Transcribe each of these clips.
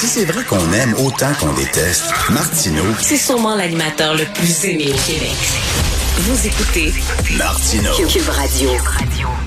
Si c'est vrai qu'on aime autant qu'on déteste, Martineau, C'est sûrement l'animateur le plus aimé au Québec. Vous écoutez Martineau. Cube Radio.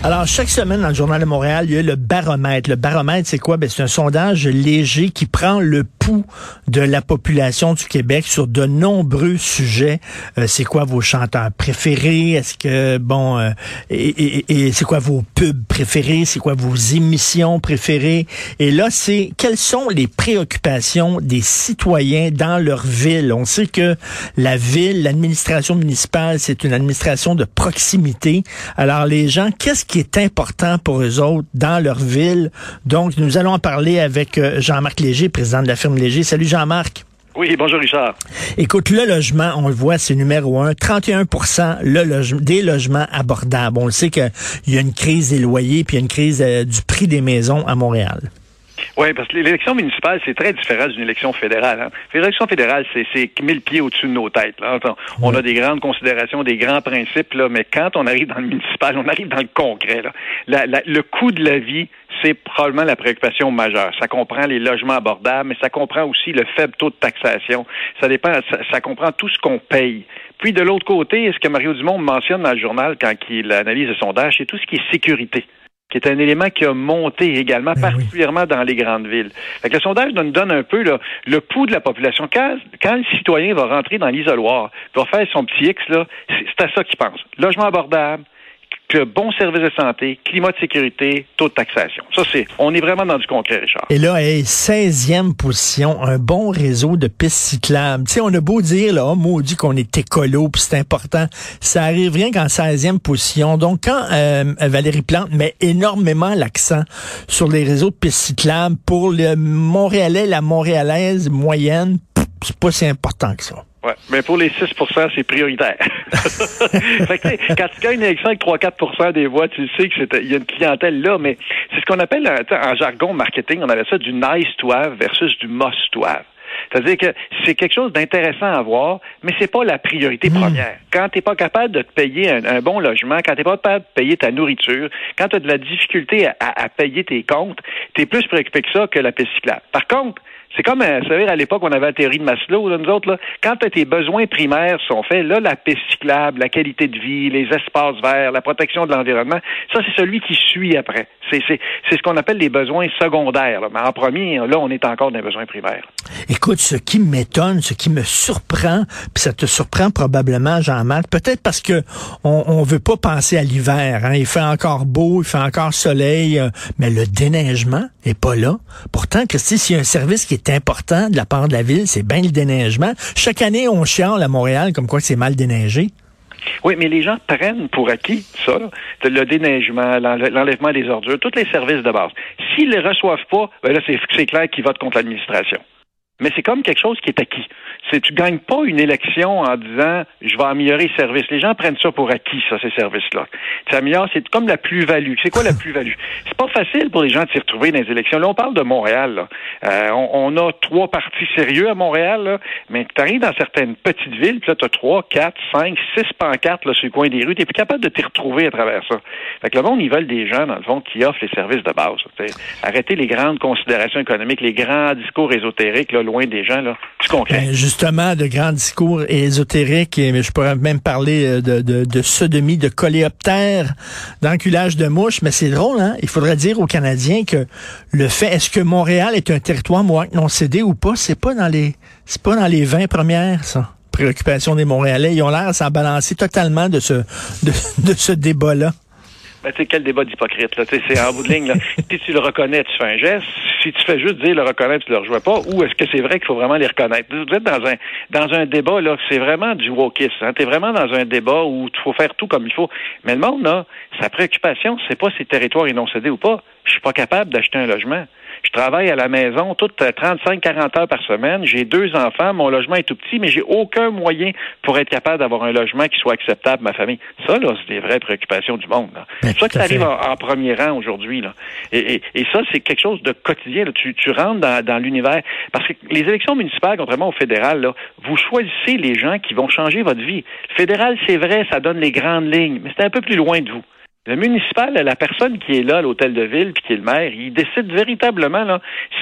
Alors, chaque semaine dans le Journal de Montréal, il y a le baromètre. Le baromètre, c'est quoi? Ben, c'est un sondage léger qui prend le pouls de la population du Québec sur de nombreux sujets. Euh, c'est quoi vos chanteurs préférés? Est-ce que, bon, euh, et, et- et c'est quoi vos pubs préférés? C'est quoi vos émissions préférées? Et là, c'est quelles sont les préoccupations des citoyens dans leur ville? On sait que la ville, l'administration municipale, c'est une administration de proximité. Alors, les gens, qu'est-ce qui est important pour eux autres dans leur ville? Donc, nous allons en parler avec euh, Jean-Marc Léger, président de la firme Léger. Salut Jean-Marc. Oui, bonjour Richard. Écoute, le logement, on le voit, c'est numéro un. 31% le loge- des logements abordables. On le sait qu'il y a une crise des loyers, puis il y a une crise euh, du prix des maisons à Montréal. Oui, parce que l'élection municipale, c'est très différent d'une élection fédérale. Hein. L'élection fédérale, c'est, mille pieds au-dessus de nos têtes. Là. On, a des grandes considérations, des grands principes, là, mais quand on arrive dans le municipal, on arrive dans le concret. Là. La- la- le coût de la vie, c'est probablement la préoccupation majeure. Ça comprend les logements abordables, mais ça comprend aussi le faible taux de taxation. Ça dépend, ça, ça comprend tout ce qu'on paye. Puis de l'autre côté, ce que Mario Dumont mentionne dans le journal quand il analyse le sondage, c'est tout ce qui est sécurité qui est un élément qui a monté également, Ben oui. particulièrement dans les grandes villes. Fait que le sondage nous donne un peu là, le pouls de la population. Quand, quand le citoyen va rentrer dans l'isoloir, va faire son petit X, là, c'est à ça qu'il pense. Logement abordable, que bon service de santé, climat de sécurité, taux de taxation. Ça, c'est, on est vraiment dans du concret, Richard. Et là, hey, 16e position, un bon réseau de pistes cyclables. Tu sais, on a beau dire, là, oh, maudit qu'on est écolo, puis c'est important. Ça arrive rien qu'en 16e position. Donc, quand euh, Valérie Plante met énormément l'accent sur les réseaux de pistes cyclables pour le Montréalais, la Montréalaise moyenne, c'est pas si important que ça. Ouais. Mais pour les 6% c'est prioritaire. fait que, tu sais, quand tu gagnes une élection avec 3-4 des voix, tu sais que c'est- il y a une clientèle là, mais c'est ce qu'on appelle euh, en jargon marketing, on avait ça du nice to have versus du must to have. C'est-à-dire que c'est quelque chose d'intéressant à voir, mais c'est pas la priorité première. Quand tu n'es pas capable de te payer un, un bon logement, quand tu n'es pas capable de payer ta nourriture, quand tu as de la difficulté à, à- à payer tes comptes, tu es plus préoccupé que ça que la piste cyclable. Par contre, c'est comme, euh, vous savez, à l'époque, on avait la théorie de Maslow, là, nous autres, là, quand tes besoins primaires sont faits, là, la piste cyclable, la qualité de vie, les espaces verts, la protection de l'environnement, ça, c'est celui qui suit après. C'est, c'est, c'est ce qu'on appelle les besoins secondaires. là. Mais en premier, là, on est encore dans les besoins primaires. Écoute, ce qui m'étonne, ce qui me surprend, puis ça te surprend probablement, Jean-Marc, peut-être parce que on, veut pas penser à l'hiver. Hein. Il fait encore beau, il fait encore soleil, euh, mais le déneigement est pas là. Pourtant, Christy, s'il y a un service qui est important de la part de la ville, c'est bien le déneigement. Chaque année, on chiale à Montréal comme quoi c'est mal déneigé. Oui, mais les gens prennent pour acquis ça, le déneigement, l'enlèvement des ordures, tous les services de base. S'ils ne les reçoivent pas, ben là, c'est clair qu'ils votent contre l'administration. Mais c'est comme quelque chose qui est acquis. C'est tu gagnes pas une élection en disant je vais améliorer les services. Les gens prennent ça pour acquis, ça, ces services-là. Tu améliores, c'est comme la plus-value. C'est quoi la plus-value? C'est pas facile pour les gens de s'y retrouver dans les élections. Là, on parle de Montréal. là. Euh, on, on a trois partis sérieux à Montréal, là, mais tu arrives dans certaines petites villes, puis là, tu as trois, quatre, cinq, six pancartes là, sur le coin des rues. Tu plus capable de t'y retrouver à travers ça. Fait que le monde, ils veulent des gens, dans le fond, qui offrent les services de base. Arrêtez les grandes considérations économiques, les grands discours ésotériques, là, Ben, justement, de grands discours ésotériques, et je pourrais même parler euh, de, de, de sodomie, de coléoptère, d'enculage de mouches, mais c'est drôle, hein? Il faudrait dire aux Canadiens que le fait, est-ce que Montréal est un territoire moins non cédé ou pas, c'est pas dans les c'est pas dans les 20 premières, ça. Préoccupation des Montréalais. Ils ont l'air à s'en balancer totalement de ce de, de ce débat-là. Ben, tu sais, quel débat d'hypocrite, là. C'est en bout de ligne, là. si tu le reconnais, tu fais un geste. Si tu fais juste dire le reconnaître, tu le rejoins pas. Ou est-ce que c'est vrai qu'il faut vraiment les reconnaître? Vous êtes dans un, dans un débat, là, c'est vraiment du wokisme, hein. T'es vraiment dans un débat où il faut faire tout comme il faut. Mais le monde, là, sa préoccupation, c'est pas si le territoire est non cédé ou pas. Je suis pas capable d'acheter un logement. Je travaille à la maison toutes 35-40 heures par semaine. J'ai deux enfants. Mon logement est tout petit, mais j'ai aucun moyen pour être capable d'avoir un logement qui soit acceptable à ma famille. Ça, là, c'est des vraies préoccupations du monde. Ben, C'est ça qui arrive en, en premier rang aujourd'hui. Là. Et, et, et ça, c'est quelque chose de quotidien. là. Tu, tu rentres dans, dans l'univers. Parce que les élections municipales, contrairement au fédéral, là, vous choisissez les gens qui vont changer votre vie. Le fédéral, c'est vrai, ça donne les grandes lignes, mais c'est un peu plus loin de vous. Le municipal, la personne qui est là l'hôtel de ville, puis qui est le maire, il décide véritablement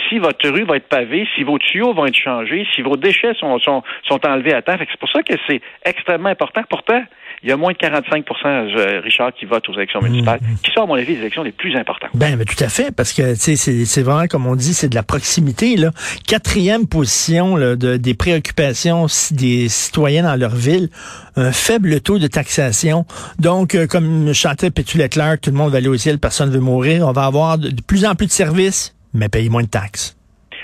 si votre rue va être pavée, si vos tuyaux vont être changés, si vos déchets sont, sont, sont enlevés à temps. C'est pour ça que c'est extrêmement important. Pourtant, il y a moins de 45% euh, Richard, qui votent aux élections municipales, mmh. qui sont, à mon avis, les élections les plus importantes. Ben, mais tout à fait, parce que c'est vraiment, comme on dit, c'est de la proximité. Là. Quatrième position là, de, des préoccupations des citoyens dans leur ville, un faible taux de taxation. Donc, euh, comme chantait Pétu Leclerc, tout le monde va aller au ciel, personne ne veut mourir. On va avoir de, de plus en plus de services, mais payer moins de taxes.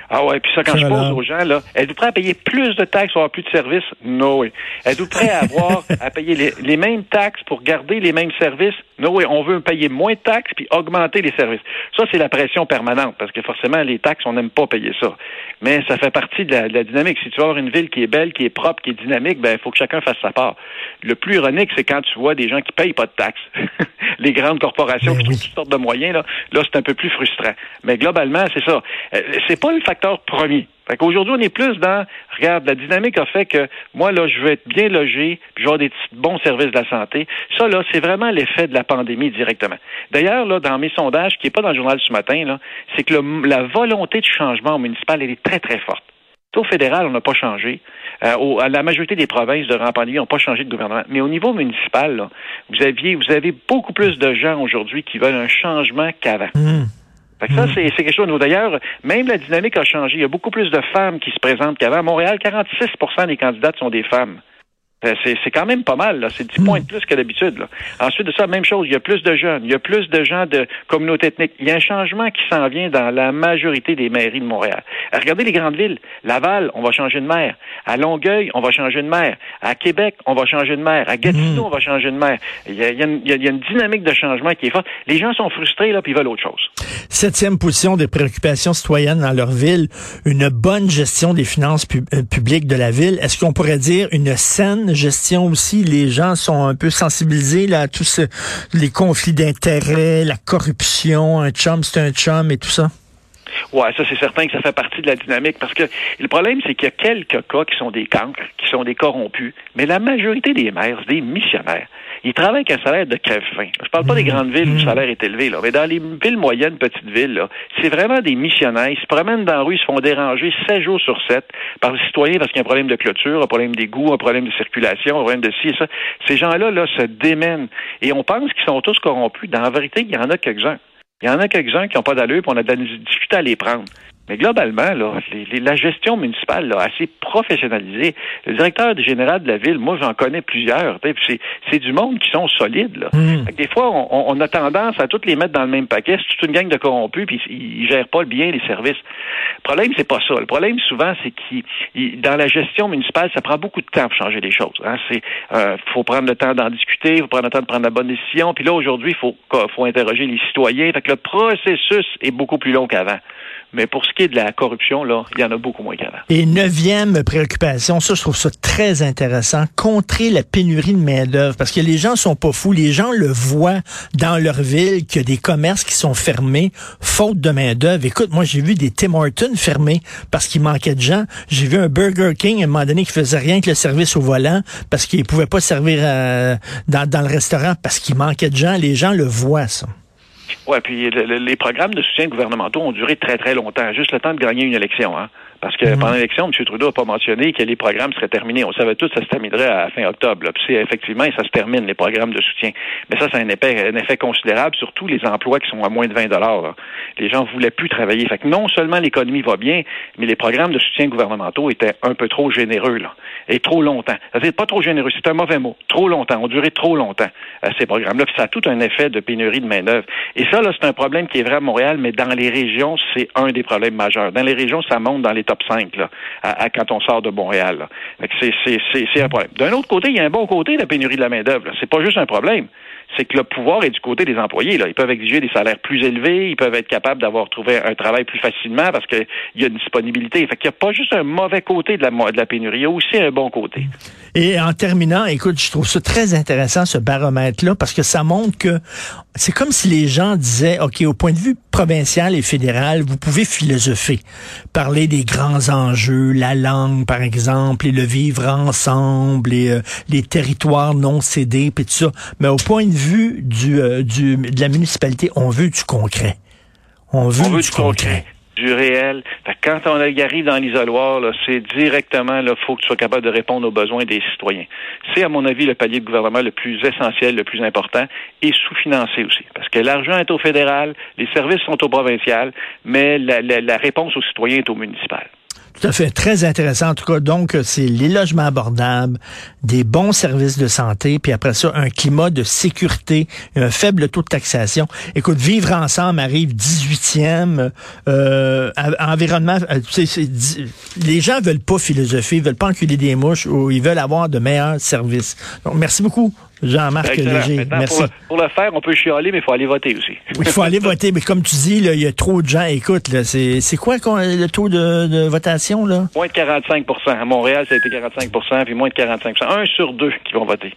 Ah ouais, puis ça, quand je pose aux gens, là, êtes-vous prêt à payer plus de taxes pour avoir plus de services? Non, oui. Êtes-vous prêt à avoir à payer les, les, mêmes taxes pour garder les mêmes services? Non, oui. On veut payer moins de taxes puis augmenter les services. Ça, c'est la pression permanente, parce que forcément, les taxes, on n'aime pas payer ça. Mais ça fait partie de la, dynamique. Si tu veux avoir une ville qui est belle, qui est propre, qui est dynamique, ben, il faut que chacun fasse sa part. Le plus ironique, c'est quand tu vois des gens qui payent pas de taxes. les grandes corporations ben qui trouvent toutes sortes de moyens, là, là c'est un peu plus frustrant. Mais globalement, c'est ça. Euh, c'est pas le facteur premier. Fait qu'aujourd'hui, on est plus dans, regarde, la dynamique a fait que moi, là, je veux être bien logé, puis genre des bons services de la santé. Ça, là, c'est vraiment l'effet de la pandémie directement. D'ailleurs, là, dans mes sondages, qui n'est pas dans le journal ce matin, là, c'est que la volonté de changement municipal, elle est très, très forte. Au fédéral, on n'a pas changé. Euh, à la majorité des provinces de rang pandémie n'ont pas changé de gouvernement. Mais au niveau municipal, là, vous aviez, vous avez beaucoup plus de gens aujourd'hui qui veulent un changement qu'avant. Mmh. Fait que ça, hmm. c'est quelque chose de nouveau. D'ailleurs, même la dynamique a changé. Il y a beaucoup plus de femmes qui se présentent qu'avant. À Montréal, 46% des candidates sont des femmes. Euh, c'est quand même pas mal, là. C'est 10 points de plus que d'habitude. Ensuite de ça, même chose, il y a plus de jeunes, il y a plus de gens de communauté ethnique. Il y a un changement qui s'en vient dans la majorité des mairies de Montréal. Regardez les grandes villes. Laval, on va changer de maire. À Longueuil, on va changer de maire. À Québec, on va changer de maire. À Gatineau, on va changer de maire. Il y, a, une, dynamique de changement qui est forte. Les gens sont frustrés, là, puis ils veulent autre chose. Septième position des préoccupations citoyennes dans leur ville, une bonne gestion des finances euh, publiques de la ville. Est-ce qu'on pourrait dire une saine gestion aussi. Les gens sont un peu sensibilisés là, à tous les conflits d'intérêts, la corruption, un chum, c'est un chum et tout ça. Ouais, ça c'est certain que ça fait partie de la dynamique parce que le problème c'est qu'il y a quelques cas qui sont des cancres, qui sont des corrompus, mais la majorité des maires, c'est des missionnaires. Ils travaillent avec un salaire de crève-fin. Je parle pas des mmh. grandes villes où le mmh. salaire est élevé, là, mais dans les villes moyennes, petites villes, c'est vraiment des missionnaires. Ils se promènent dans la rue, ils se font déranger 7 jours sur 7 par les citoyens parce qu'il y a un problème de clôture, un problème d'égout, un problème de circulation, un problème de ci et ça. Ces gens-là là, se démènent. Et on pense qu'ils sont tous corrompus. Dans la vérité, il y en a quelques-uns. Il y en a quelques-uns qui n'ont pas d'allure, puis on a de la difficulté à les prendre. Mais globalement, là, la gestion municipale, là, assez professionnalisée. Le directeur général de la ville, moi, j'en connais plusieurs. C'est du monde qui sont solides. Là. Hmm. Des fois, on, a tendance à tous les mettre dans le même paquet. C'est toute une gang de corrompus, puis ils, gèrent pas bien les services. Le problème, c'est pas ça. Le problème, souvent, c'est qu'il dans la gestion municipale, ça prend beaucoup de temps pour changer les choses. Hein. C'est euh, faut prendre le temps d'en discuter, il faut prendre le temps de prendre la bonne décision. Puis là, aujourd'hui, il faut, faut interroger les citoyens. Fait que le processus est beaucoup plus long qu'avant. Mais pour ce qui est de la corruption, là, il y en a beaucoup moins qu'avant. Et neuvième préoccupation, ça, je trouve ça très intéressant, contrer la pénurie de main-d'œuvre. Parce que les gens sont pas fous. Les gens le voient dans leur ville qu'il y a des commerces qui sont fermés, faute de main-d'œuvre. Écoute, moi, j'ai vu des Tim Hortons fermés parce qu'il manquait de gens. J'ai vu un Burger King à un moment donné qui faisait rien que le service au volant parce qu'il pouvait pas servir euh, dans, dans le restaurant parce qu'il manquait de gens. Les gens le voient, ça. Oui, puis les programmes de soutien gouvernementaux ont duré très, très longtemps, juste le temps de gagner une élection. Hein. Parce que mhm. pendant l'élection, M. Trudeau n'a pas mentionné que les programmes seraient terminés. On savait tous que ça se terminerait à fin octobre. Puis c'est effectivement, ça se termine, les programmes de soutien. Mais ça, c'est un effet, un effet considérable sur tous les emplois qui sont à moins de 20 dollars. Les gens voulaient plus travailler. Fait que non seulement l'économie va bien, mais les programmes de soutien gouvernementaux étaient un peu trop généreux, là. Et trop longtemps. C'est pas trop généreux, c'est un mauvais mot. Trop longtemps. Ont duré trop longtemps, euh, ces programmes-là. Puis ça a tout un effet de pénurie de main-d'œuvre. Et ça, là, c'est un problème qui est vrai à Montréal, mais dans les régions, c'est un des problèmes majeurs. Dans les régions, ça monte dans les top 5, là à, quand on sort de Montréal. C'est un problème. D'un autre côté, il y a un bon côté la pénurie de la main-d'œuvre. C'est pas juste un problème c'est que le pouvoir est du côté des employés. Là. Ils peuvent exiger des salaires plus élevés, ils peuvent être capables d'avoir trouvé un travail plus facilement parce qu'il y a une disponibilité. Fait qu'il n'y a pas juste un mauvais côté de la, de la pénurie, il y a aussi un bon côté. Et en terminant, écoute, je trouve ça très intéressant, ce baromètre-là, parce que ça montre que c'est comme si les gens disaient, OK, au point de vue provincial et fédéral, vous pouvez philosopher, parler des grands enjeux, la langue, par exemple, et le vivre ensemble, et euh, les territoires non cédés, puis tout ça. Mais au point vue du, euh, du, de la municipalité, on veut du concret. On veut, On veut du, du concret. concret. du réel. Quand on arrive dans l'isoloir, c'est directement, il faut que tu sois capable de répondre aux besoins des citoyens. C'est, à mon avis, le palier de gouvernement le plus essentiel, le plus important, et sous-financé aussi. Parce que l'argent est au fédéral, les services sont au provincial, mais la, la- la réponse aux citoyens est au municipal. Tout à fait. Très intéressant. En tout cas, donc, c'est les logements abordables, des bons services de santé, puis après ça, un climat de sécurité, un faible taux de taxation. Écoute, vivre ensemble arrive 18e, euh, en- environnement, euh, les gens veulent pas philosopher, ils veulent pas enculer des mouches ou ils veulent avoir de meilleurs services. Donc, merci beaucoup, Jean-Marc. Léger. Merci. Pour, pour le faire, on peut chialer, mais il faut aller voter aussi. Oui, Il faut aller voter, mais comme tu dis, il y a trop de gens. Écoute, c'est quoi le taux de, de votation, là? Moins de 45% À Montréal, ça a été 45% puis moins de 45% Un sur deux qui vont voter.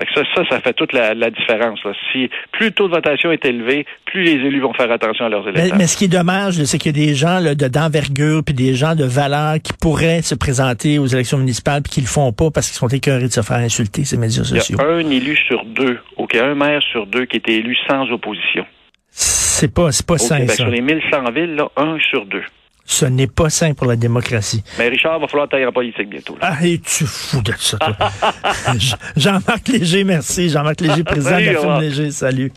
Fait que ça, ça, ça fait toute la, la différence. là. Si plus le taux de votation est élevé, plus les élus vont faire attention à leurs électeurs. mais ce qui est dommage, c'est qu'il y a des gens là, de d'envergure puis des gens de valeur qui pourraient se présenter aux élections municipales puis qui le font pas parce qu'ils sont écœurés de se faire insulter ces médias Il y sociaux. a un élu sur deux, OK, un maire sur deux qui était élu sans opposition. C'est pas c'est pas sain ça. sur les 1100 villes, là, un sur deux. Ce n'est pas sain pour la démocratie. Mais Richard, va falloir tailler en politique bientôt. là. Ah, et tu fous de ça, toi. Jean- Jean-Marc Léger, merci. Jean-Marc Léger, président de la firme. Léger, salut.